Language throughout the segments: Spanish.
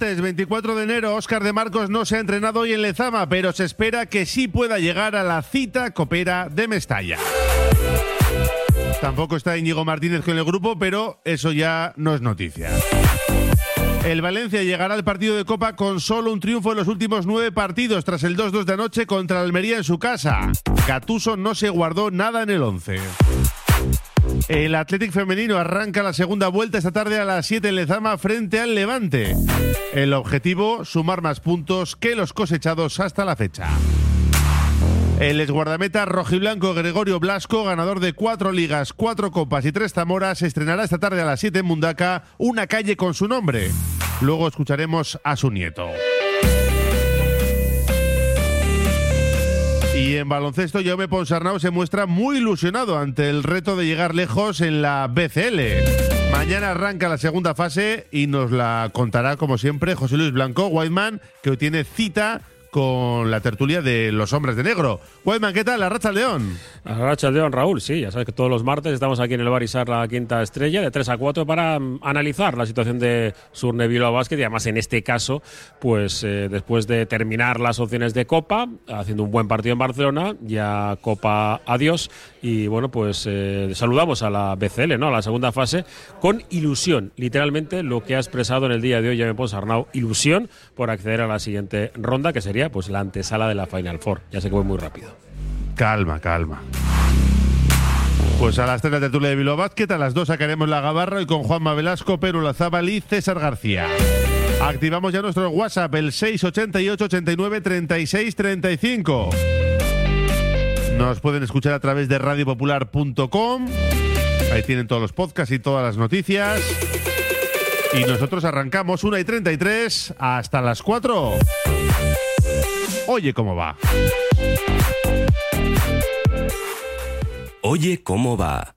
Martes 24 de enero, Óscar de Marcos no se ha entrenado hoy en Lezama, pero se espera que sí pueda llegar a la cita copera de Mestalla. Tampoco está Íñigo Martínez con el grupo, pero eso ya no es noticia. El Valencia llegará al partido de Copa con solo un triunfo en los últimos nueve partidos tras el 2-2 de anoche contra Almería en su casa. Gatuso no se guardó nada en el 11. El Athletic femenino arranca la segunda vuelta esta tarde a las 7 en Lezama frente al Levante. El objetivo, sumar más puntos que los cosechados hasta la fecha. El exguardameta rojiblanco Gregorio Blasco, ganador de cuatro ligas, cuatro copas y tres zamoras, estrenará esta tarde a las 7 en Mundaca una calle con su nombre. Luego escucharemos a su nieto. Y en baloncesto, Jaume Ponsarnau se muestra muy ilusionado ante el reto de llegar lejos en la BCL. Mañana arranca la segunda fase y nos la contará, como siempre, José Luis Blanco, Whiteman, que hoy tiene cita con la tertulia de los hombres de negro. Whiteman, ¿qué tal? La Racha León. La Racha León, Raúl, sí, ya sabes que todos los martes estamos aquí en el Barisar la quinta estrella de 3 a 4 para um, analizar la situación de Surne Bilbao Basket y además en este caso, pues eh, después de terminar las opciones de Copa, haciendo un buen partido en Barcelona, ya Copa adiós y bueno, pues eh, saludamos a la BCL, ¿no? A la segunda fase con ilusión, literalmente lo que ha expresado en el día de hoy Jaime Pons Arnau, ilusión por acceder a la siguiente ronda que sería pues la antesala de la Final Four. Ya sé que voy muy rápido. Calma, calma. Pues a las 3 la tertulia de Bilbao Basket, a las 2 sacaremos la gabarra y con Juanma Velasco, Pedro Lazábal y César García. Activamos ya nuestro WhatsApp, el 688 89 36 35. Nos pueden escuchar a través de radiopopular.com. Ahí tienen todos los podcasts y todas las noticias. Y nosotros arrancamos 1 y 33 hasta las 4. Oye cómo va. Oye cómo va.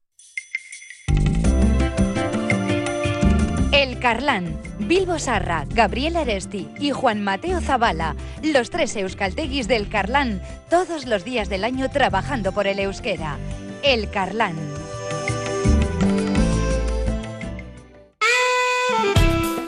El Carlán, Bilbo Sarra, Gabriel Aresti y Juan Mateo Zavala, los tres euskalteguis del Carlán, todos los días del año trabajando por el euskera. El Carlán.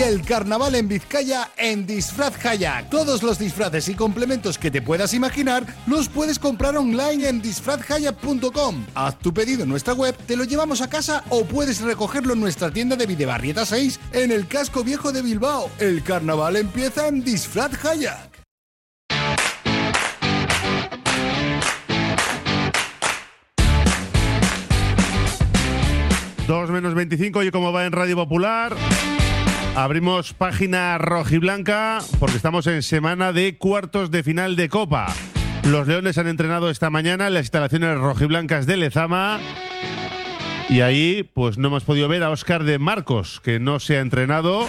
El carnaval en Vizcaya en Disfraz Kayak. Todos los disfraces y complementos que te puedas imaginar los puedes comprar online en disfrazkayak.com. Haz tu pedido en nuestra web, te lo llevamos a casa o puedes recogerlo en nuestra tienda de Videbarrieta 6 en el casco viejo de Bilbao. El carnaval empieza en Disfraz Kayak. Dos menos 25, y como va en Radio Popular. Abrimos página rojiblanca porque estamos en semana de cuartos de final de Copa. Los Leones han entrenado esta mañana en las instalaciones rojiblancas de Lezama. Y ahí, pues no hemos podido ver a Óscar de Marcos, que no se ha entrenado.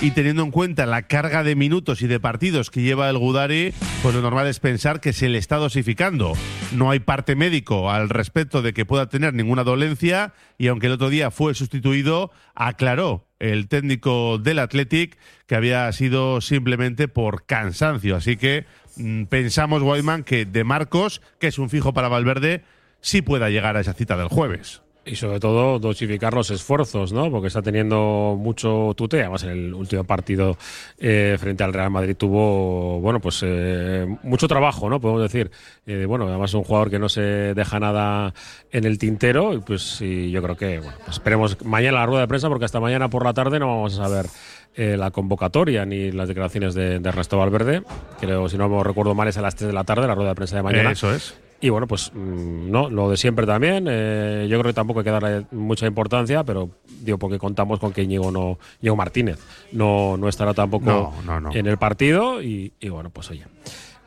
Y teniendo en cuenta la carga de minutos y de partidos que lleva el Gudari, pues lo normal es pensar que se le está dosificando. No hay parte médico al respecto de que pueda tener ninguna dolencia. Y aunque el otro día fue sustituido, aclaró el técnico del Athletic que había sido simplemente por cansancio. Así que mm, pensamos, Wyman, que de Marcos, que es un fijo para Valverde, sí pueda llegar a esa cita del jueves. Y sobre todo dosificar los esfuerzos, ¿no? Porque está teniendo mucho tute. Además, en el último partido eh, frente al Real Madrid tuvo, bueno, pues eh, mucho trabajo, ¿no? Podemos decir. Eh, bueno, además un jugador que no se deja nada en el tintero. Y pues y yo creo que, bueno, pues esperemos mañana la rueda de prensa, porque hasta mañana por la tarde no vamos a saber la convocatoria ni las declaraciones de, de, Ernesto Valverde. Creo, si no me recuerdo mal, es a las 3 de la tarde la rueda de prensa de mañana. Eso es. Y bueno, pues mm, no, lo de siempre también. Eh, yo creo que tampoco hay que darle mucha importancia, pero digo, porque contamos con que Íñigo, no, Íñigo Martínez no, no estará tampoco en el partido. Y, y bueno, pues oye.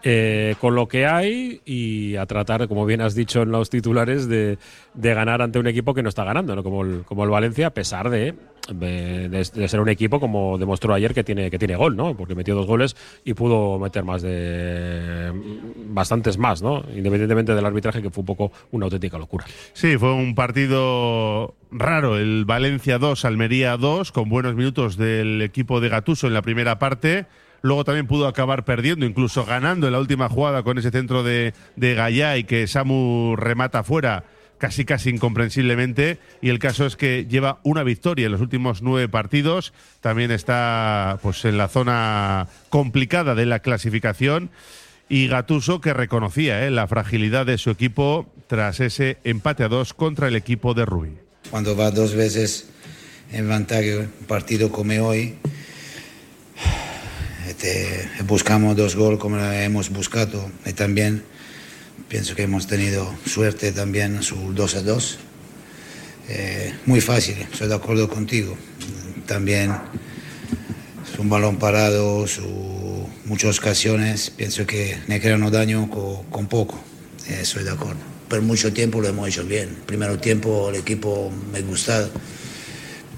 Eh, con lo que hay y a tratar, como bien has dicho en los titulares, de, ganar ante un equipo que no está ganando, ¿no? como, el, como el Valencia, a pesar de, de, ser un equipo, como demostró ayer, que tiene, que tiene gol, ¿no? porque metió dos goles y pudo meter más de bastantes más, ¿no? independientemente del arbitraje, que fue un poco una auténtica locura. Sí, fue un partido raro, el Valencia 2, Almería 2, con buenos minutos del equipo de Gatuso en la primera parte Luego también pudo acabar perdiendo, incluso ganando en la última jugada con ese centro de, de y que Samu remata fuera casi casi incomprensiblemente. Y el caso es que lleva una victoria en los últimos nueve partidos. También está pues en la zona complicada de la clasificación. Y Gatuso que reconocía eh, la fragilidad de su equipo tras ese empate a dos contra el equipo de Rubí. Cuando va dos veces en ventaja un partido como hoy este, buscamos dos goles como hemos buscado y también pienso que hemos tenido suerte también su 2 a 2. Eh, muy fácil, estoy de acuerdo contigo. También es un balón parado, su, muchas ocasiones, pienso que me crean daño con, poco, eh, estoy de acuerdo. Pero mucho tiempo lo hemos hecho bien. Primero tiempo el equipo me ha gustado,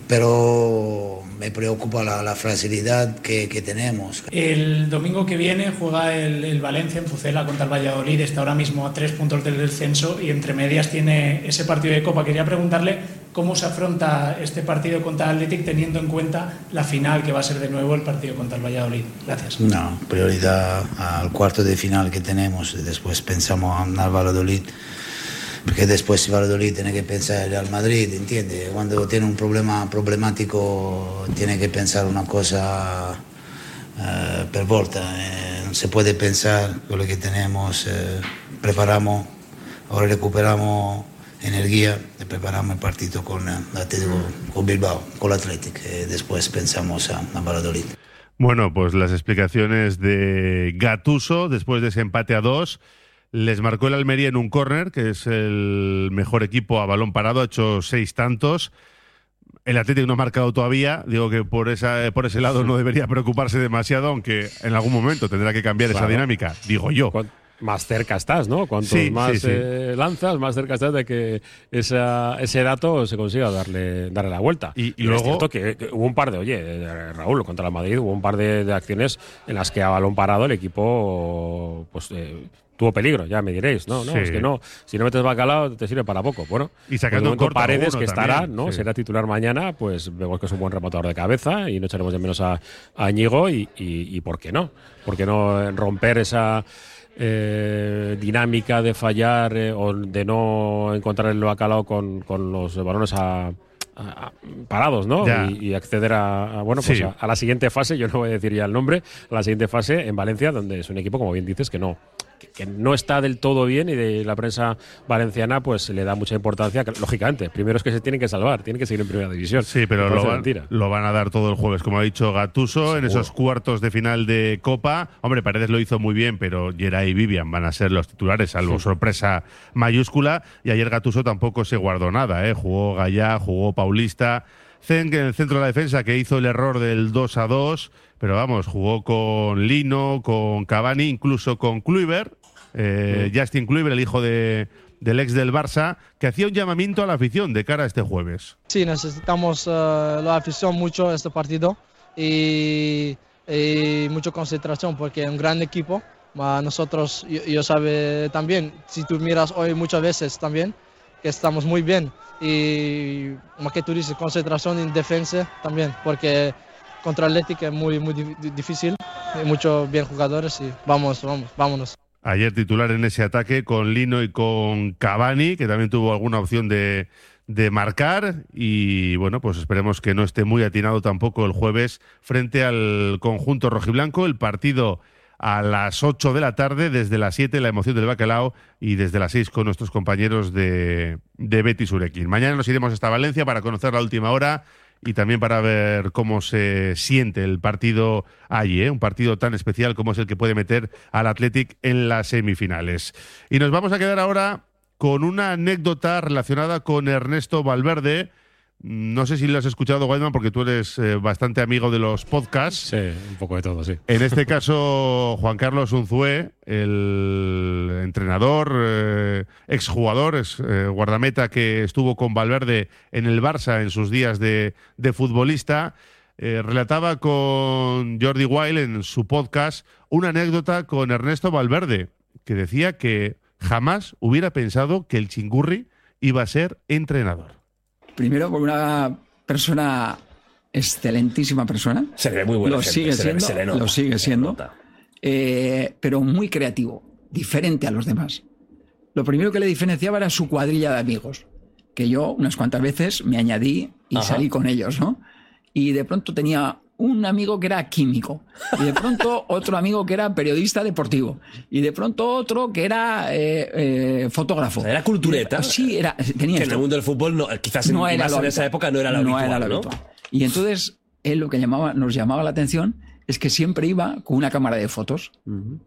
pero me preocupa la, fragilidad que, tenemos. El domingo que viene juega el, Valencia en Pucela contra el Valladolid, está ahora mismo a tres puntos del descenso y entre medias tiene ese partido de Copa. Quería preguntarle cómo se afronta este partido contra el Athletic teniendo en cuenta la final que va a ser de nuevo el partido contra el Valladolid. Gracias. No, prioridad al cuarto de final que tenemos, después pensamos en el Valladolid porque después si Valladolid tiene que pensar al Madrid, ¿entiende? Cuando tiene un problema problemático tiene que pensar una cosa uh, per volta, eh, no se puede pensar con lo que tenemos, eh, preparamos, ahora recuperamos energía y preparamos el partido con, con Bilbao, con el Athletic, y después pensamos a, a. Bueno, pues las explicaciones de Gatuso después de ese empate a dos. Les marcó el Almería en un córner, que es el mejor equipo a balón parado, ha hecho seis tantos. El Atlético no ha marcado todavía, digo que por, esa, por ese lado no debería preocuparse demasiado, aunque en algún momento tendrá que cambiar esa dinámica, digo yo. Más cerca estás, ¿no? Cuanto más eh, lanzas, más cerca estás de que ese dato se consiga darle, darle la vuelta. Y, luego. Es que, hubo un par de, oye, eh, Raúl, contra la Madrid, hubo un par de, acciones en las que a balón parado el equipo pues, eh, tuvo peligro, ya me diréis, no, no, es que no, si no metes bacalao te sirve para poco, bueno. Y sacando un Paredes que estará, ¿no? Será titular mañana, pues vemos que es un buen rematador de cabeza y no echaremos de menos a, a Ñigo y, y, ¿por qué no? ¿Por qué no romper esa eh, dinámica de fallar eh, o de no encontrar el bacalao con, con los balones a parados, ¿no? Y, acceder a, bueno, pues a, la siguiente fase, yo no voy a decir ya el nombre, a la siguiente fase en Valencia, donde es un equipo, como bien dices, que no, que, no está del todo bien y de la prensa valenciana pues le da mucha importancia, lógicamente, primero es que se tienen que salvar, tienen que seguir en primera división. Sí, pero lo van, lo van, a dar todo el jueves, como ha dicho Gatuso, en esos cuartos de final de Copa. Hombre, Paredes lo hizo muy bien, pero Geray y Vivian van a ser los titulares, salvo sorpresa mayúscula. Y ayer Gatuso tampoco se guardó nada, ¿eh? jugó Gallá, jugó Paulista. Zen, en el centro de la defensa, que hizo el error del 2 a 2, pero vamos, jugó con Lino, con Cavani, incluso con Kluivert, eh, Justin Kluivert, el hijo de, del ex del Barça, que hacía un llamamiento a la afición de cara a este jueves. Sí, necesitamos uh, la afición mucho este partido y, y mucha concentración porque es un gran equipo. Nosotros, yo, yo sabe también, si tú miras hoy muchas veces también, que estamos muy bien y como que tú dices, concentración en defensa también, porque contra Atlético es muy, muy difícil, hay muchos bien jugadores y vamos, vamos, vámonos. Ayer titular en ese ataque con Lino y con Cavani, que también tuvo alguna opción de, de marcar y bueno, pues esperemos que no esté muy atinado tampoco el jueves frente al conjunto rojiblanco. El partido a las 8 de la tarde, desde las 7 la emoción del bacalao y desde las 6 con nuestros compañeros de, de Betis Urequín. Mañana nos iremos hasta Valencia para conocer la última hora y también para ver cómo se siente el partido allí, ¿eh? un partido tan especial como es el que puede meter al Athletic en las semifinales. Y nos vamos a quedar ahora con una anécdota relacionada con Ernesto Valverde. No sé si lo has escuchado, Guayman, porque tú eres eh, bastante amigo de los podcasts. Sí, un poco de todo, sí. En este caso, Juan Carlos Unzué, el entrenador, eh, exjugador, es, eh, guardameta que estuvo con Valverde en el Barça en sus días de, de futbolista, relataba con Jordi Wild en su podcast una anécdota con Ernesto Valverde, que decía que jamás hubiera pensado que el chingurri iba a ser entrenador. Primero, por una persona excelentísima persona. Se le ve muy buena Lo gente, sigue se siendo, se le nota, lo sigue siendo. eh, pero muy creativo, diferente a los demás. Lo primero que le diferenciaba era su cuadrilla de amigos, que yo unas cuantas veces me añadí y Ajá. salí con ellos, ¿no? Y de pronto tenía un amigo que era químico, y de pronto otro amigo que era periodista deportivo, y de pronto otro que era eh, eh, fotógrafo. Era cultureta. Sí, era, tenía Que en el mundo del fútbol, no, quizás no en, era más en esa época no era lo No habitual. era lo ¿no? habitual. Y entonces, él lo que llamaba, nos llamaba la atención es que siempre iba con una cámara de fotos,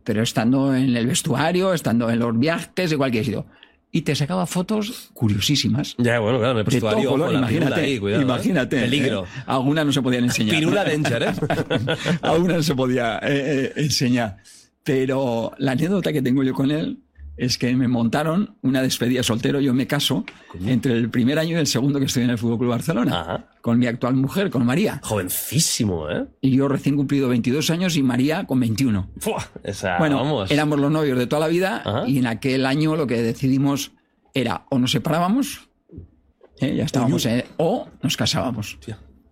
pero estando en el vestuario, estando en los viajes, de cualquier sitio. Y te sacaba fotos curiosísimas. Ya, bueno, claro, en el vestuario, imagínate, ahí, cuidado, ¿eh? imagínate. Peligro. ¿eh? Algunas no se podían enseñar. Pirula danger, ¿eh? Algunas no se podía eh, eh, enseñar. Pero la anécdota que tengo yo con él es que me montaron una despedida soltero, yo me caso, entre el primer año y el segundo que estoy en el Fútbol Club Barcelona, Ajá. con mi actual mujer, con María. Jovencísimo, ¿eh? Y yo recién cumplido 22 años y María con 21. Fua, esa, bueno, vamos. éramos los novios de toda la vida Ajá. y en aquel año lo que decidimos era o nos separábamos, ¿eh? ya estábamos, eh, o nos casábamos.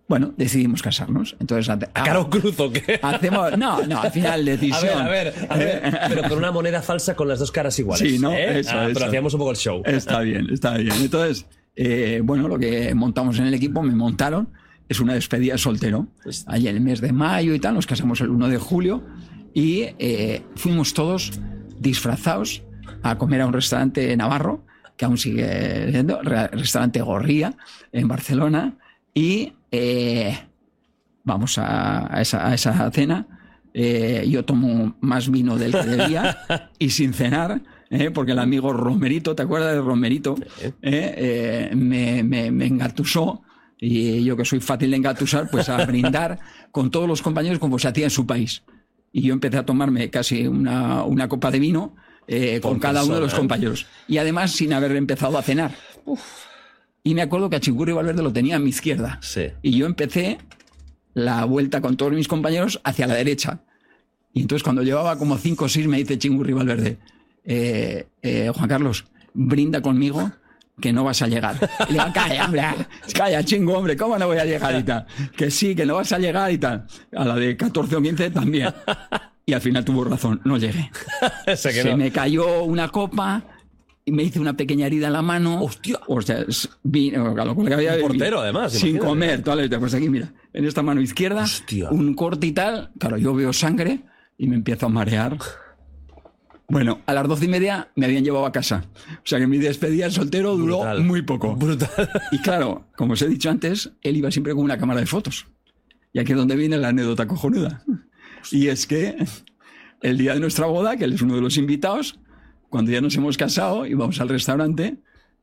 Bueno, decidimos casarnos. Entonces, ante- ¿A caro cruz o qué? hacemos, no, no, al final A decisión. ver, a ver, a ver. Pero con una moneda falsa con las dos caras iguales. Sí, ¿no? ¿eh? Eso, Ah, eso. Pero hacíamos un poco el show. Está bien, está bien. Entonces, eh, bueno, lo que montamos en el equipo, me montaron, es una despedida de soltero. Pues Allí en el mes de mayo y tal, nos casamos el 1 de julio y eh, fuimos todos disfrazados a comer a un restaurante navarro, que aún sigue siendo, re- restaurante Gorría, en Barcelona, y eh, vamos a, a esa, a esa cena. Eh, yo tomo más vino del que debía y sin cenar, eh, porque el amigo Romerito, ¿te acuerdas de Romerito? Eh, me, me, me engatusó y yo que soy fácil de engatusar, pues a brindar con todos los compañeros como se hacía en su país. Y yo empecé a tomarme casi una, una copa de vino eh, con cada uno de los compañeros. Y además sin haber empezado a cenar. Y me acuerdo que a Chingurri Valverde lo tenía a mi izquierda. Sí. Y yo empecé la vuelta con todos mis compañeros hacia la derecha. Y entonces cuando llevaba como cinco o seis me dice Chingurri Valverde, eh, eh, Juan Carlos, brinda conmigo que no vas a llegar. Y le digo, calla, hombre, calla, chingo, hombre, ¿cómo no voy a llegar y tal? Que sí, que no vas a llegar y tal. A la de 14 o 15 también. Y al final tuvo razón, no llegué. Se no. me cayó una copa y me hice una pequeña herida en la mano. ¡Hostia! O sea, vino, lo que había Un portero, además, Sin imagínate. comer, toda la. Pues aquí, mira, en esta mano izquierda, Hostia. un corte y tal. Claro, yo veo sangre y me empiezo a marear. Bueno, a las doce y media me habían llevado a casa. O sea que mi despedida de soltero duró Brutal. muy poco. Brutal. Y claro, como os he dicho antes, él iba siempre con una cámara de fotos. Y aquí es donde viene la anécdota cojonuda. Y es que el día de nuestra boda, que él es uno de los invitados, cuando ya nos hemos casado, íbamos al restaurante,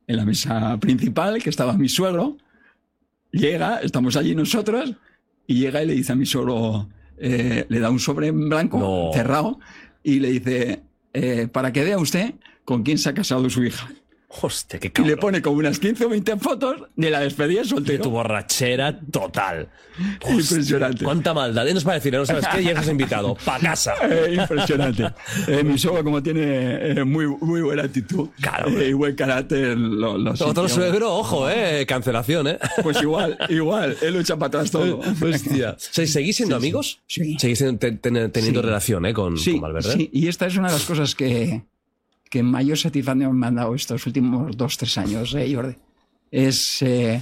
en la mesa principal, que estaba mi suegro, llega, estamos allí nosotros, y llega y le dice a mi suegro, eh, le da un sobre en blanco, No. cerrado, y le dice, eh, para que vea usted con quién se ha casado su hija. Hostia, qué Y cabrón. le pone como unas 15 o 20 fotos de la despedida de De soltero. tu borrachera total. Impresionante. Cuánta maldad. Y nos para decir, no sabes qué, y eres invitado. Pa' casa. Eh, impresionante. Eh, mi suegro, como tiene eh, muy, muy buena actitud Claro, y buen carácter, lo, lo Otro suegro, ojo, eh. Cancelación, eh. Pues igual, igual. Él lo echa para atrás todo. Hostia. O sea, ¿Seguís siendo amigos? Sí. Seguís ten- ten- teniendo Sí. relación, eh, con, Sí, con Valverde. sí, y esta es una de las cosas que, que mayor satisfacción me han dado estos últimos dos, tres años, eh, Jordi. es... eh,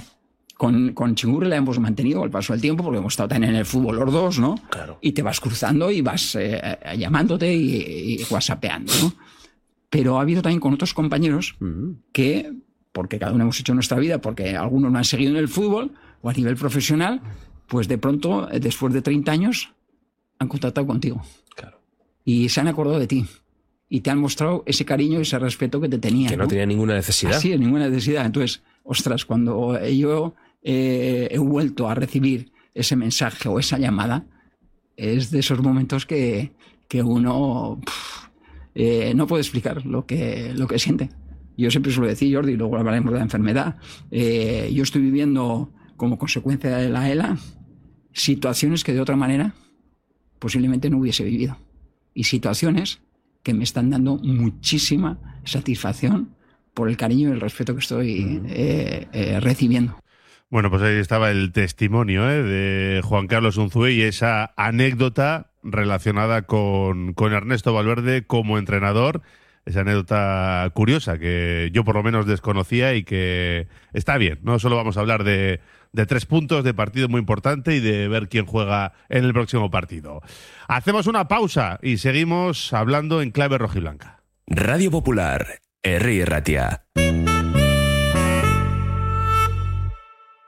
con, con Chingurri la hemos mantenido al paso del tiempo porque hemos estado también en el fútbol los dos, ¿no? Claro. Y te vas cruzando y vas eh, llamándote y, y whatsappeando, ¿no? Pero ha habido también con otros compañeros que, porque cada uno hemos hecho nuestra vida, porque algunos no han seguido en el fútbol o a nivel profesional, pues de pronto, eh, después de 30 años, han contactado contigo. Claro. Y se han acordado de ti. Y te han mostrado ese cariño y ese respeto que te tenían. Que no tenía ninguna necesidad. Es, ninguna necesidad. Entonces, ostras, cuando yo eh, he vuelto a recibir ese mensaje o esa llamada, es de esos momentos que, que uno eh, no puede explicar lo que, lo que siente. Yo siempre suelo decir, Jordi, y luego hablaremos de la enfermedad, eh, yo estoy viviendo como consecuencia de la ELA situaciones que de otra manera posiblemente no hubiese vivido. Y situaciones que me están dando muchísima satisfacción por el cariño y el respeto que estoy eh, eh, recibiendo. Bueno, pues ahí estaba el testimonio ¿eh? de Juan Carlos Unzué y esa anécdota relacionada con, con Ernesto Valverde como entrenador. Esa anécdota curiosa que yo por lo menos desconocía y que está bien. No solo vamos a hablar de, de tres puntos, de partido muy importante y de ver quién juega en el próximo partido. Hacemos una pausa y seguimos hablando en clave rojiblanca. Radio Popular, Herri Ratia.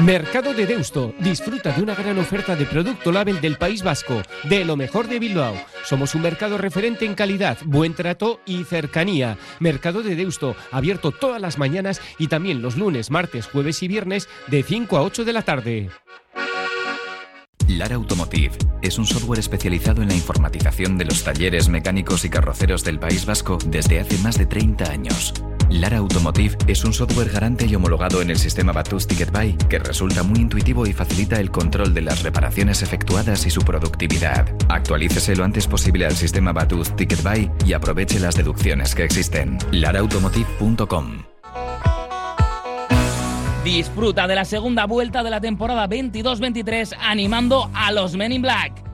Mercado de Deusto. Disfruta de una gran oferta de producto label del País Vasco, de lo mejor de Bilbao. Somos un mercado referente en calidad, buen trato y cercanía. Mercado de Deusto, abierto todas las mañanas y también los lunes, martes, jueves y viernes de 5 a 8 de la tarde. Lara Automotive es un software especializado en la informatización de los talleres mecánicos y carroceros del País Vasco desde hace más de 30 años. Lara Automotive es un software garante y homologado en el sistema Batus Ticket Buy que resulta muy intuitivo y facilita el control de las reparaciones efectuadas y su productividad. Actualícese lo antes posible al sistema Batus Ticket Buy y aproveche las deducciones que existen. laraautomotive.com Disfruta de la segunda vuelta de la temporada 22-23 animando a los Men in Black.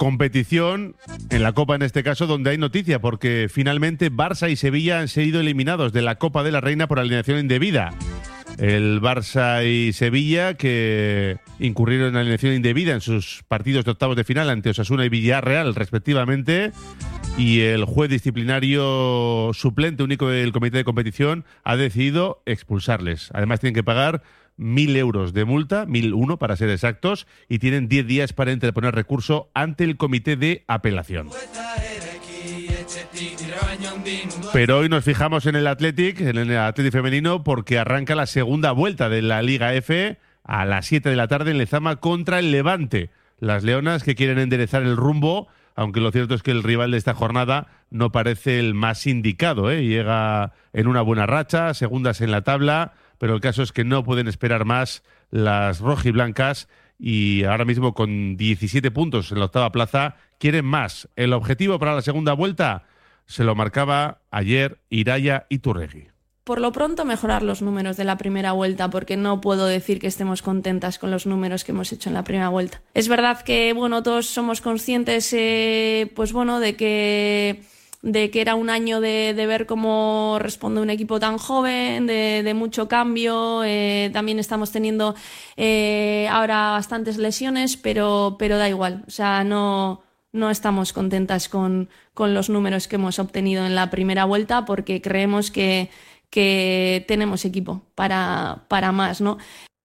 competición, en la Copa en este caso, donde hay noticia, porque finalmente Barça y Sevilla han sido eliminados de la Copa de la Reina por alineación indebida. El Barça y Sevilla que incurrieron en alineación indebida en sus partidos de octavos de final ante Osasuna y Villarreal, respectivamente. Y el juez disciplinario suplente único del comité de competición ha decidido expulsarles. Además, tienen que pagar mil euros de multa, mil uno para ser exactos, y tienen diez días para interponer recurso ante el comité de apelación. Pero hoy nos fijamos en el Athletic, en el Athletic femenino, porque arranca la segunda vuelta de la Liga F a las 7 de la tarde en Lezama contra el Levante. Las Leonas que quieren enderezar el rumbo, aunque lo cierto es que el rival de esta jornada no parece el más indicado. ¿eh? Llega en una buena racha, segundas en la tabla, pero el caso es que no pueden esperar más las rojiblancas y ahora mismo con 17 puntos en la octava plaza quieren más. El objetivo para la segunda vuelta se lo marcaba ayer Iraya y Turregui. Por lo pronto mejorar los números de la primera vuelta porque no puedo decir que estemos contentas con los números que hemos hecho en la primera vuelta. Es verdad que bueno, todos somos conscientes eh, pues bueno, de que de que era un año de, de ver cómo responde un equipo tan joven, de, de mucho cambio. eh, también estamos teniendo eh, ahora bastantes lesiones, pero, pero da igual. O sea, no, no estamos contentas con, con los números que hemos obtenido en la primera vuelta porque creemos que, que tenemos equipo para, para más, ¿no?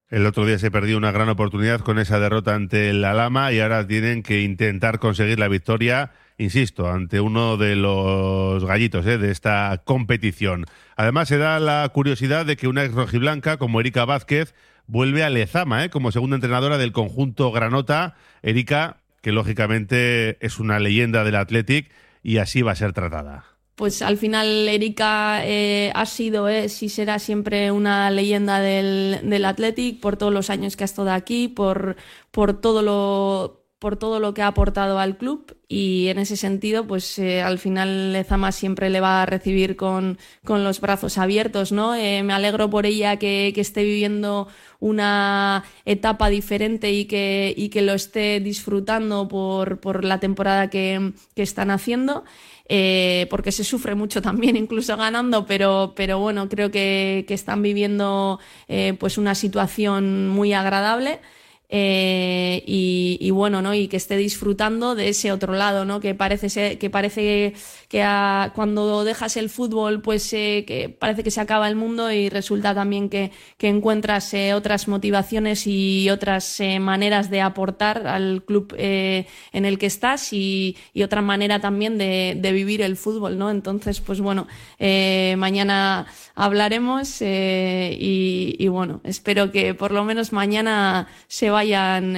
El otro día se perdió una gran oportunidad con esa derrota ante el Alama y ahora tienen que intentar conseguir la victoria, insisto, ante uno de los gallitos ¿eh? de esta competición. Además, se da la curiosidad de que una ex rojiblanca como Erika Vázquez vuelve a Lezama ¿eh? como segunda entrenadora del conjunto Granota. Erika, que lógicamente es una leyenda del Athletic y así va a ser tratada. pues al final Erika eh, ha sido, es y será siempre una leyenda del, del Athletic por todos los años que ha estado aquí, por, por todo lo por todo lo que ha aportado al club y en ese sentido pues eh, al final Lezama siempre le va a recibir con, con los brazos abiertos no Eh, me alegro por ella que, que esté viviendo una etapa diferente y que, y que lo esté disfrutando por, por la temporada que, que están haciendo eh, porque se sufre mucho también, incluso ganando, pero, pero bueno, creo que, que están viviendo eh, pues una situación muy agradable. eh, y, y bueno, ¿no? Y que esté disfrutando de ese otro lado, ¿no? Que parece ser- que parece que a- cuando dejas el fútbol, pues eh, que parece que se acaba el mundo y resulta también que, que encuentras eh, otras motivaciones y otras eh, maneras de aportar al club en el que estás y, otra manera también de, vivir el fútbol, ¿no? Entonces, pues bueno, mañana hablaremos y, bueno, espero que por lo menos mañana se vayan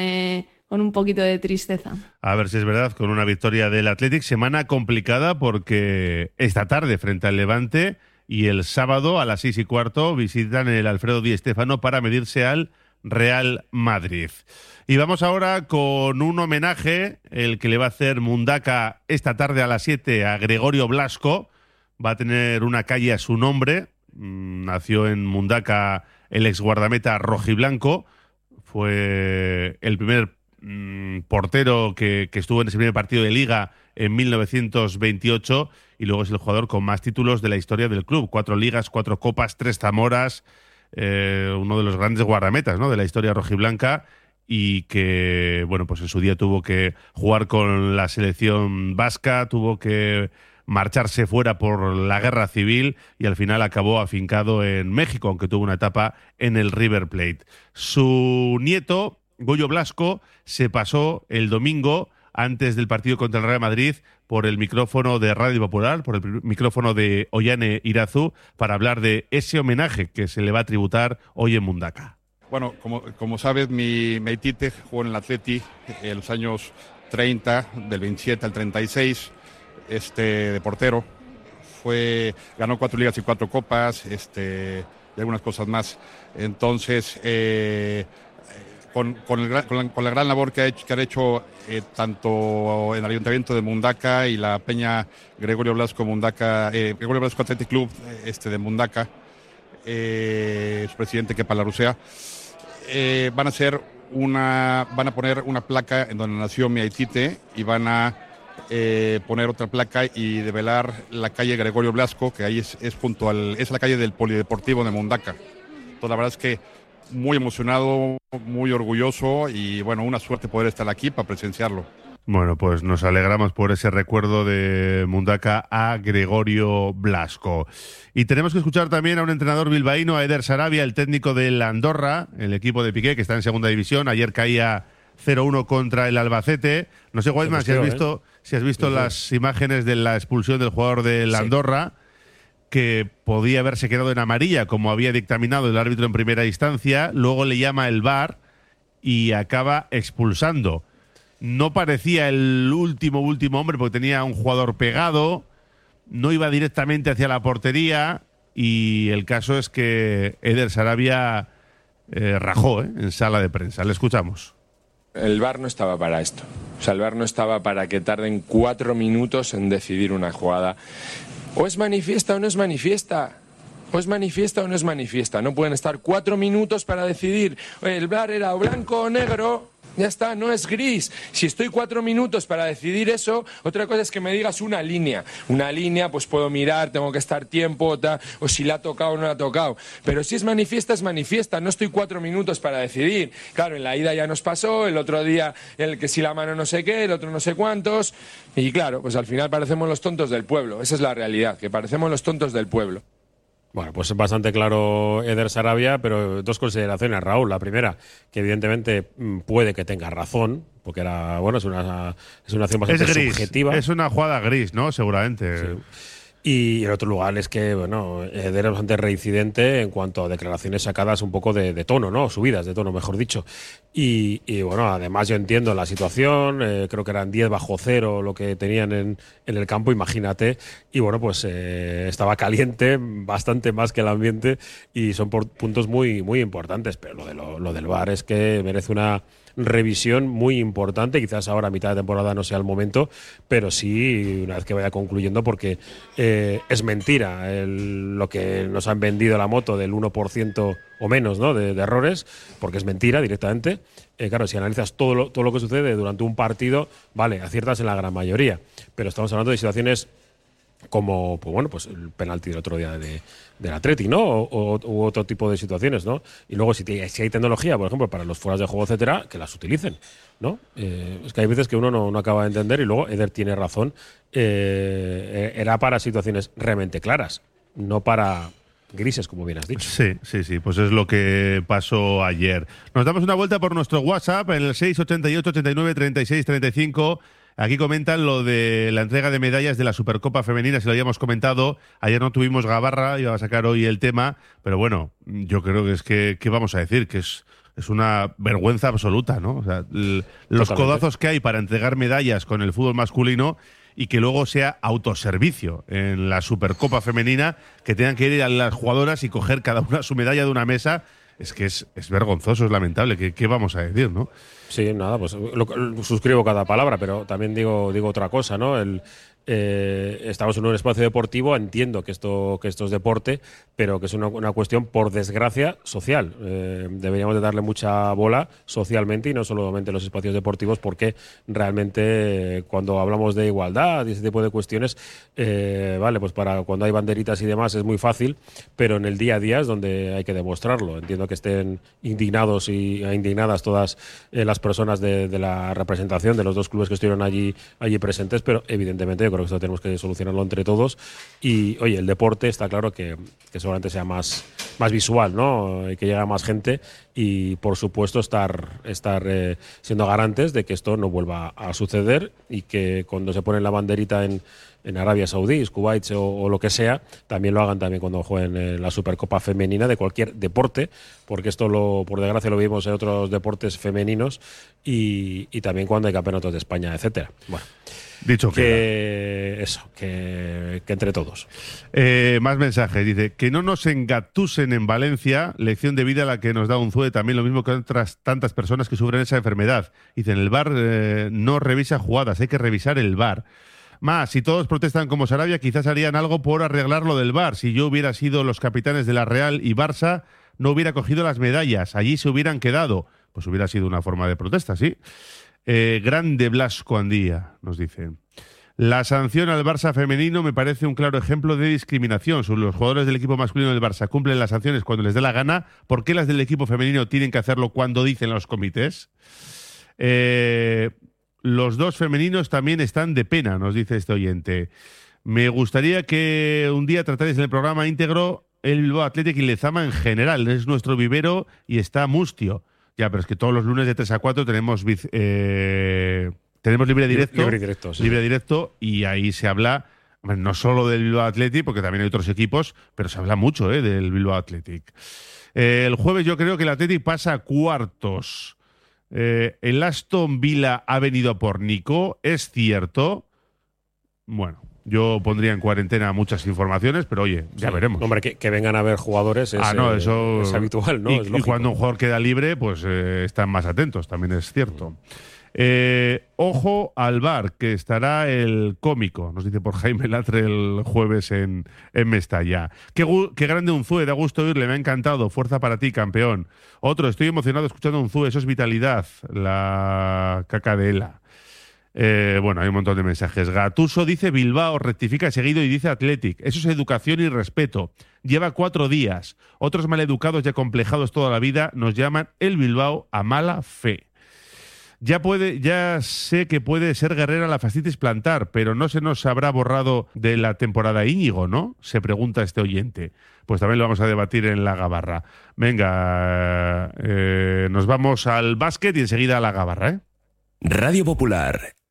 con un poquito de tristeza. A ver si es verdad, con una victoria del Athletic. Semana complicada porque esta tarde frente al Levante y el sábado a las seis y cuarto visitan el Alfredo Di Stéfano para medirse al Real Madrid. Y vamos ahora con un homenaje, el que le va a hacer Mundaka esta tarde a las 7 a Gregorio Blasco. Va a tener una calle a su nombre. Mm, Nació en Mundaka el ex guardameta rojiblanco. Fue el primer mm, portero que, estuvo en ese primer partido de liga en 1928 y luego es el jugador con más títulos de la historia del club. Cuatro ligas, cuatro copas, tres zamoras, eh, uno de los grandes guardametas ¿no? de la historia rojiblanca y que, bueno, pues en su día tuvo que jugar con la selección vasca, tuvo que marcharse fuera por la guerra civil y al final acabó afincado en México, aunque tuvo una etapa en el River Plate. Su nieto, Goyo Blasco, se pasó el domingo antes del partido contra el Real Madrid por el micrófono de Radio Popular, por el micrófono de Ollane Irazu, para hablar de ese homenaje que se le va a tributar hoy en Mundaka. Bueno, como, como sabes, mi Meitite jugó en el Atleti en los años 30, del 27 al 36, este, de portero. Fue, ganó cuatro ligas y cuatro copas, este, y algunas cosas más. Entonces, eh, con, con el con la, con la gran labor que, ha hecho, que han hecho eh, tanto en el Ayuntamiento de Mundaca y la Peña Gregorio Blasco Mundaca, eh, Gregorio Blasco Athletic Club eh, este, de Mundaca, eh, su presidente que Palarucea, eh, van a hacer una, van a poner una placa en donde nació mi Haitite y van a poner otra placa y develar la calle Gregorio Blasco, que ahí es, es junto al, es la calle del Polideportivo de Mundaca. Entonces, la verdad es que muy emocionado, muy orgulloso y bueno, una suerte poder estar aquí para presenciarlo. Bueno, pues nos alegramos por ese recuerdo de Mundaka a Gregorio Blasco. Y tenemos que escuchar también a un entrenador bilbaíno, a Eder Sarabia, el técnico del Andorra, el equipo de Piqué, que está en segunda división. Ayer caía 0-1 contra el Albacete. No sé, Weidman, si has ¿eh? visto, si has visto Sí, sí. las imágenes de la expulsión del jugador del Sí. Andorra, que podía haberse quedado en amarilla, como había dictaminado el árbitro en primera instancia. Luego le llama el VAR y acaba expulsando. No parecía el último, último hombre porque tenía un jugador pegado, no iba directamente hacia la portería y el caso es que Eder Sarabia eh, rajó ¿eh? en sala de prensa. Le escuchamos. El VAR no estaba para esto. O sea, el VAR no estaba para que tarden cuatro minutos en decidir una jugada. O es manifiesta o no es manifiesta. O es manifiesta o no es manifiesta. No pueden estar cuatro minutos para decidir. "Oye, El VAR era blanco o negro. Ya está, no es gris. Si estoy cuatro minutos para decidir eso, otra cosa es que me digas una línea. Una línea, pues puedo mirar, tengo que estar tiempo, o si la ha tocado o no la ha tocado. Pero si es manifiesta, es manifiesta. No estoy cuatro minutos para decidir. Claro, en la ida ya nos pasó, el otro día el que si la mano no sé qué, el otro no sé cuántos. Y claro, pues al final parecemos los tontos del pueblo. Esa es la realidad, que parecemos los tontos del pueblo. Bueno, pues es bastante claro Eder Sarabia, pero dos consideraciones, Raúl. La primera, que evidentemente mm, puede que tenga razón, porque era, bueno, es una, es una acción bastante Es gris. subjetiva. Es una jugada gris, ¿no? Seguramente. Y en otro lugar es que, bueno, es bastante reincidente en cuanto a declaraciones sacadas un poco de, de tono, ¿no? Subidas de tono, mejor dicho. Y, y, bueno, además yo entiendo la situación, eh, creo que eran 10 bajo cero lo que tenían en, en el campo, imagínate. Y bueno, pues eh, estaba caliente, bastante más que el ambiente, y son por puntos muy, muy importantes. Pero lo, de lo, lo del bar es que merece una revisión muy importante. Quizás ahora a mitad de temporada no sea el momento, pero sí una vez que vaya concluyendo, porque eh, es mentira el- lo que nos han vendido la moto del 1% o menos ¿no? de, errores, porque es mentira directamente. Eh, claro, si analizas todo lo, todo lo que sucede durante un partido, vale, aciertas en la gran mayoría, pero estamos hablando de situaciones como pues bueno pues el penalti del otro día de, del Atleti, ¿no? O, u otro tipo de situaciones, ¿no? Y luego si, si hay tecnología, por ejemplo, para los fueras de juego, etcétera, que las utilicen, ¿no? Eh, es que hay veces que uno no, no acaba de entender y luego Eder tiene razón. eh, era para situaciones realmente claras, no para grises, como bien has dicho. Sí, sí, sí, pues es lo que pasó ayer. Nos damos una vuelta por nuestro WhatsApp en el 688 89 36 35. Aquí comentan lo de la entrega de medallas de la Supercopa Femenina, si lo habíamos comentado. Ayer no tuvimos Gabarra, iba a sacar hoy el tema, pero bueno, yo creo que es que, ¿qué vamos a decir? Que es, es una vergüenza absoluta, ¿no? O sea, los Totalmente. codazos que hay para entregar medallas con el fútbol masculino y que luego sea autoservicio en la Supercopa Femenina, que tengan que ir a las jugadoras y coger cada una su medalla de una mesa. Es que es, es vergonzoso, es lamentable. ¿Qué, qué vamos a decir, no? Sí, nada, pues suscribo cada palabra, pero también digo, digo otra cosa, ¿no? El, eh, estamos en un espacio deportivo, entiendo que esto, que esto es deporte, pero que es una, cuestión, por desgracia, social. Eh, deberíamos de darle mucha bola socialmente y no solamente en los espacios deportivos, porque realmente eh, cuando hablamos de igualdad y ese tipo de cuestiones, vale, pues para cuando hay banderitas y demás es muy fácil, pero en el día a día es donde hay que demostrarlo. Entiendo que estén indignados y indignadas todas las personas de, de la representación de los dos clubes que estuvieron allí, allí presentes, pero evidentemente yo creo que esto tenemos que solucionarlo entre todos. Y oye, el deporte está claro que, que seguramente sea más, más visual, ¿no? Y que llegue a más gente y por supuesto estar, estar eh, siendo garantes de que esto no vuelva a suceder y que cuando se pone la banderita en, en Arabia Saudí, Kuwait o, o lo que sea, también lo hagan también cuando jueguen eh, la Supercopa femenina de cualquier deporte, porque esto lo, por desgracia lo vimos en otros deportes femeninos y, y también cuando hay campeonatos de España, etcétera. Bueno, Dicho que eso, que, que entre todos. Eh, más mensajes. Dice que no nos engatusen en Valencia, lección de vida la que nos da un ZUE, también lo mismo que otras tantas personas que sufren esa enfermedad. Dicen, el bar eh, no revisa jugadas, hay que revisar el bar. Más, si todos protestan como Sarabia, quizás harían algo por arreglar lo del bar. Si yo hubiera sido los capitanes de la Real y Barça, no hubiera cogido las medallas, allí se hubieran quedado. Pues hubiera sido una forma de protesta, sí. Eh, grande Blasco Andía, nos dice. La sanción al Barça femenino me parece un claro ejemplo de discriminación. Los jugadores del equipo masculino del Barça cumplen las sanciones cuando les dé la gana. ¿Por qué las del equipo femenino tienen que hacerlo cuando dicen los comités? Eh, los dos femeninos también están de pena, nos dice este oyente. Me gustaría que un día tratarais en el programa íntegro el Bilbao Athletic y Lezama en general. Es nuestro vivero y está mustio. Ya, pero es que todos los lunes de 3 a 4 tenemos, eh, tenemos libre directo. Libre directo, sí. Libre directo y ahí se habla no solo del Bilbao Athletic, porque también hay otros equipos, pero se habla mucho eh, del Bilbao Athletic. Eh, el jueves yo creo que el Athletic pasa a cuartos. Eh, el Aston Villa ha venido por Nico, es cierto. Bueno, yo pondría en cuarentena muchas informaciones, pero oye, ya Sí. veremos. Hombre, que, que vengan a ver jugadores es, ah, no, eh, es habitual, ¿no? Y, Es y lógico. cuando un jugador queda libre, pues eh, están más atentos, también es cierto. Eh, ojo al bar, que estará el cómico, nos dice por Jaime Latre el jueves en, en Mestalla. Qué, qué grande un Zue, da gusto oírle, me ha encantado. Fuerza para ti, campeón. Otro, estoy emocionado escuchando un Zue, eso es vitalidad. La cacadela. Eh, bueno, hay un montón de mensajes. Gatuso dice Bilbao, rectifica seguido y dice Athletic. Eso es educación y respeto. Lleva cuatro días. Otros maleducados y acomplejados toda la vida nos llaman el Bilbao a mala fe. Ya puede, ya sé que puede ser guerrera la fascitis plantar, pero no se nos habrá borrado de la temporada Íñigo, ¿no? Se pregunta este oyente. Pues también lo vamos a debatir en la gabarra. Venga, eh, nos vamos al básquet y enseguida a la gabarra, ¿eh? Radio Popular,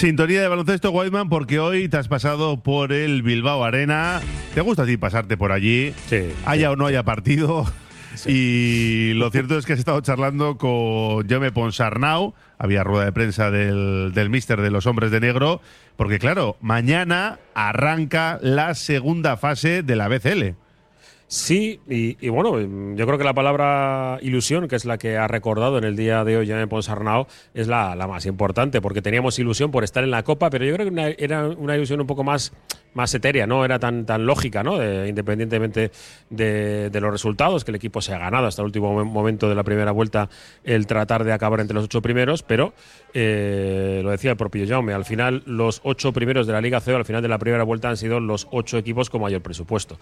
Sintonía de baloncesto, Whiteman, porque hoy te has pasado por el Bilbao Arena. ¿Te gusta a ti pasarte por allí? Sí. Haya o no haya partido. Y lo cierto es que has estado charlando con Jaume Ponsarnau. Había rueda de prensa del, del míster de los hombres de negro. Porque, claro, mañana arranca la segunda fase de la BCL. Sí, y, y bueno, mm, yo creo que la palabra ilusión, que es la que ha recordado en el día de hoy Ponsarnau, es la, la más importante, porque teníamos ilusión por estar en la Copa, pero yo creo que una- era una ilusión un poco más, más etérea, no era tan, tan lógica, ¿no? De- independientemente de, los resultados, que el equipo se ha ganado hasta el último mo- momento de la primera vuelta el tratar de acabar entre los ocho primeros, pero eh, lo decía el propio Jaume, al final los ocho primeros de la Liga CEO, al final de la primera vuelta han sido los ocho equipos con mayor presupuesto.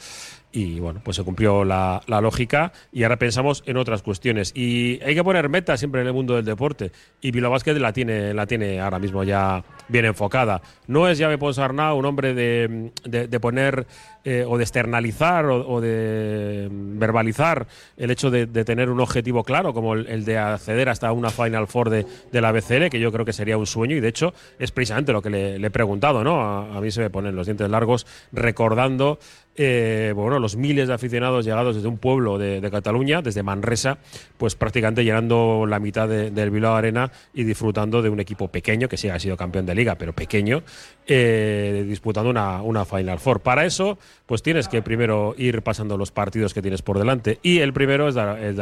Y bueno, pues se cumplió la, lógica y ahora pensamos en otras cuestiones. Y hay que poner metas siempre en el mundo del deporte. Y Bilbao Basket la tiene, la tiene ahora mismo ya bien enfocada. No es Jaime Ponsarnau un hombre de, de- de poner eh, o de externalizar o, de verbalizar el hecho de, tener un objetivo claro, como el, de acceder hasta una Final Four de, la BCL, que yo creo que sería un sueño y de hecho es precisamente lo que le, le he preguntado. ¿no? A, a mí se me ponen los dientes largos recordando eh, bueno, los miles de aficionados llegados desde un pueblo de, de Cataluña, desde Manresa, pues prácticamente llenando la mitad de- del Bilbao Arena y disfrutando de un equipo pequeño, que sí ha sido campeón de liga, pero pequeño, eh, disputando una, una Final Four. Para eso, pues tienes que primero ir pasando los partidos que tienes por delante. Y el primero es, Dar- es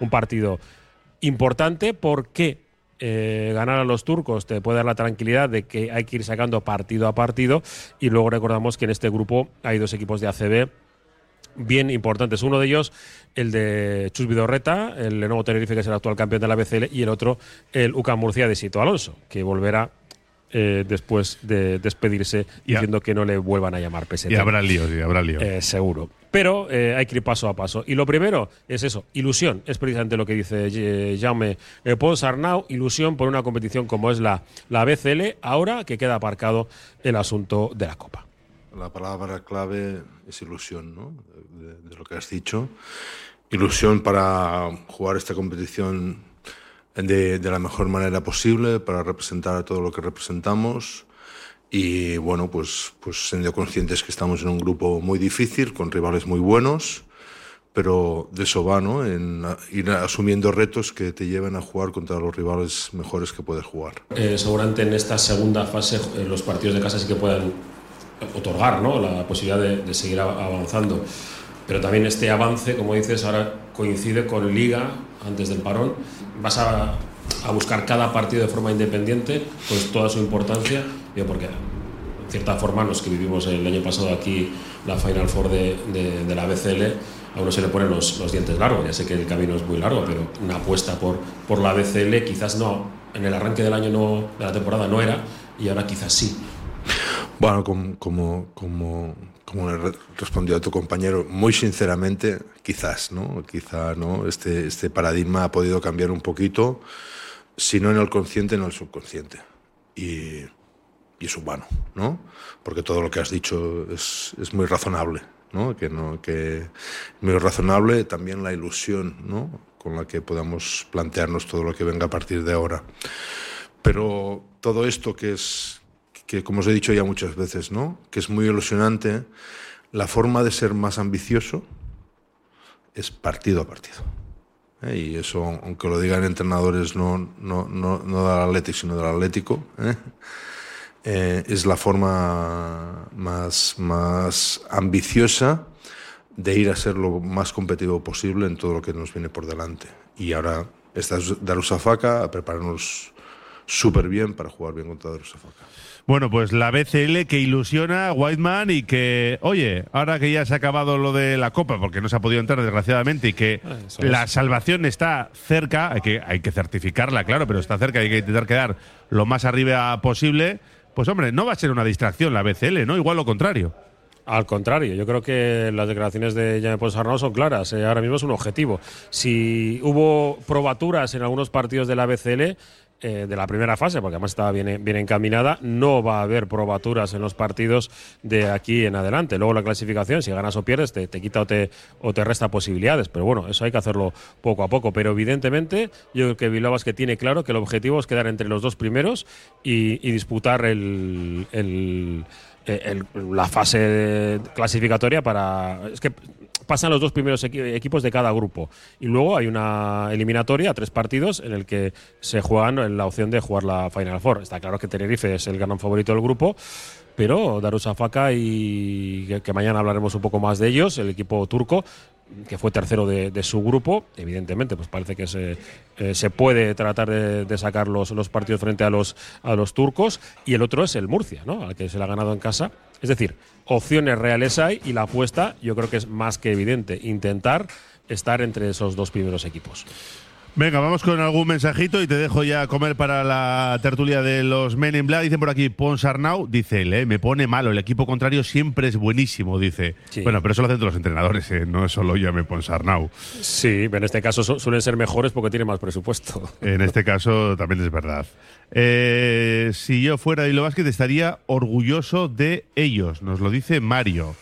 un partido importante porque eh, ganar a los turcos te puede dar la tranquilidad de que hay que ir sacando partido a partido y luego recordamos que en este grupo hay dos equipos de ACB bien importantes. Uno de ellos, el de Chus Vidorreta, el Lenovo Tenerife, que es el actual campeón de la BCL, y el otro, el UCAM Murcia de Sito Alonso, que volverá eh, después de despedirse diciendo que no le vuelvan a llamar PST. Y habrá lío, sí, habrá lío. Eh, seguro. Pero eh, hay que ir paso a paso. Y lo primero es eso, ilusión. Es precisamente lo que dice eh, Jaume eh, Pons Arnau, ilusión por una competición como es la, la BCL, ahora que queda aparcado el asunto de la Copa. La palabra clave es ilusión, ¿no? De, de lo que has dicho. Ilusión para jugar esta competición de, de la mejor manera posible, para representar a todo lo que representamos. Y bueno, pues, pues siendo conscientes que estamos en un grupo muy difícil, con rivales muy buenos, pero de eso va, ¿no? En ir asumiendo retos que te lleven a jugar contra los rivales mejores que puedes jugar. Eh, seguramente en esta segunda fase eh, los partidos de casa sí que puedan otorgar ¿no? la posibilidad de, de seguir av- avanzando. Pero también este avance, como dices, ahora coincide con Liga antes del parón. Vas a, a buscar cada partido de forma independiente, pues toda su importancia, digo, porque en cierta forma los que vivimos el año pasado aquí la Final Four de, de- de la BCL, a uno se le ponen los, los dientes largos, ya sé que el camino es muy largo, pero una apuesta por, por la BCL quizás no, en el arranque del año no, de la temporada no era, y ahora quizás sí. Bueno, como, como, como, como le re- respondió a tu compañero, muy sinceramente, quizás, ¿no? Quizá, ¿no? Este, este paradigma ha podido cambiar un poquito, si no en el consciente, en el subconsciente. Y, y es humano, ¿no? Porque todo lo que has dicho es, es muy razonable, ¿no? Que, no, que muy razonable también la ilusión, ¿no? Con la que podamos plantearnos todo lo que venga a partir de ahora. Pero todo esto que es, que como os he dicho ya muchas veces, ¿no? Que es muy ilusionante, la forma de ser más ambicioso es partido a partido. ¿eh? Y eso, aunque lo digan entrenadores no, no, no, no del Atlético, sino del Atlético, ¿eh? Eh, es la forma más, más ambiciosa de ir a ser lo más competitivo posible en todo lo que nos viene por delante. Y ahora está Darusafaka a prepararnos súper bien para jugar bien contra Darusafaka. Bueno, pues la BCL que ilusiona a Whiteman y que, oye, ahora que ya se ha acabado lo de la Copa, porque no se ha podido entrar desgraciadamente, y que es. la salvación está cerca, hay que, hay que certificarla, claro, pero está cerca y hay que intentar quedar lo más arriba posible, pues hombre, no va a ser una distracción la BCL, ¿no? Igual lo contrario. Al contrario, yo creo que las declaraciones de Jaime Ponsarnau son claras. eh, ahora mismo es un objetivo. Si hubo probaturas en algunos partidos de la BCL, eh, de la primera fase, porque además estaba bien, bien encaminada, no va a haber probaturas en los partidos de aquí en adelante. Luego la clasificación, si ganas o pierdes, te, te quita o te, o te resta posibilidades. Pero bueno, eso hay que hacerlo poco a poco. Pero evidentemente, yo creo que Bilbao que tiene claro que el objetivo es quedar entre los dos primeros y, y disputar el- el, el- la fase clasificatoria para. Es que pasan los dos primeros equi- equipos de cada grupo. Y luego hay una eliminatoria tres partidos en el que se juegan la opción de jugar la Final Four. Está claro que Tenerife es el gran favorito del grupo. Pero Darusafaka y que mañana hablaremos un poco más de ellos, el equipo turco, que fue tercero de, su grupo, evidentemente, pues parece que se, eh, se puede tratar de, de sacar los, los partidos frente a los, a los turcos, y el otro es el Murcia, ¿no? al que se le ha ganado en casa. Es decir, opciones reales hay y la apuesta yo creo que es más que evidente, intentar estar entre esos dos primeros equipos. Venga, vamos con algún mensajito y te dejo ya comer para la tertulia de los Men in Black. Dicen por aquí, Ponsarnau, dice él, ¿eh? me pone malo, el equipo contrario siempre es buenísimo, dice. Sí. Bueno, pero eso lo hacen todos los entrenadores, ¿eh? no es solo llame Ponsarnau. Sí, en este caso su- suelen ser mejores porque tienen más presupuesto. En este caso también es verdad. Eh, si yo fuera de Hilo Basket estaría orgulloso de ellos, nos lo dice Mario.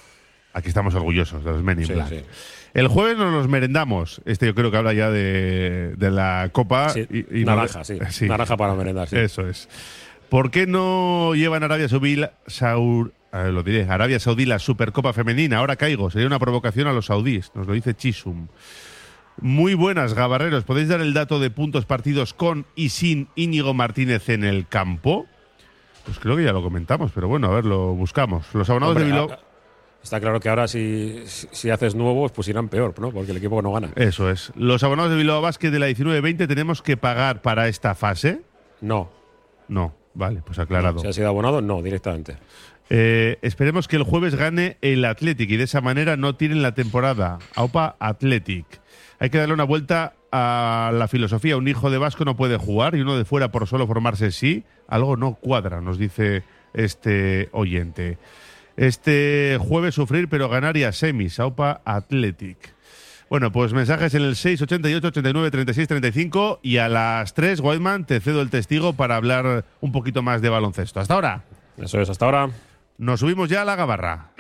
Aquí estamos orgullosos de los Men in Sí, Black. sí. El jueves nos los merendamos. Este yo creo que habla ya de, de la Copa. Sí, y, y naranja, nos- sí. Naranja para merendar, sí. Eso es. ¿Por qué no llevan Arabia Saudí, Saur- eh, lo diré, Arabia Saudí la Supercopa Femenina? Ahora caigo. Sería una provocación a los saudíes. Nos lo dice Chisum. Muy buenas, Gabarreros. ¿Podéis dar el dato de puntos partidos con y sin Íñigo Martínez en el campo? Pues creo que ya lo comentamos, pero bueno, a ver, lo buscamos. Los abonados Hombre, de Bilbao. Está claro que ahora si, si si haces nuevos, pues irán peor, ¿no? Porque el equipo no gana. Eso es. Los abonados de Bilbao Basket de la 19-20 tenemos que pagar para esta fase. No. No. Vale, pues aclarado. ¿Se ha sido abonado? No, directamente. Eh, esperemos que el jueves gane el Athletic y de esa manera no tiren la temporada. Aupa Athletic. Hay que darle una vuelta a la filosofía. Un hijo de Vasco no puede jugar y uno de fuera por solo formarse sí. Algo no cuadra, nos dice este oyente. Este jueves sufrir, pero ganar y a semis. Aupa Athletic. Bueno, pues mensajes en el 688 89 36 35 y a las 3, Whiteman, te cedo el testigo para hablar un poquito más de baloncesto. Hasta ahora. Eso es, hasta ahora. Nos subimos ya a la gabarra.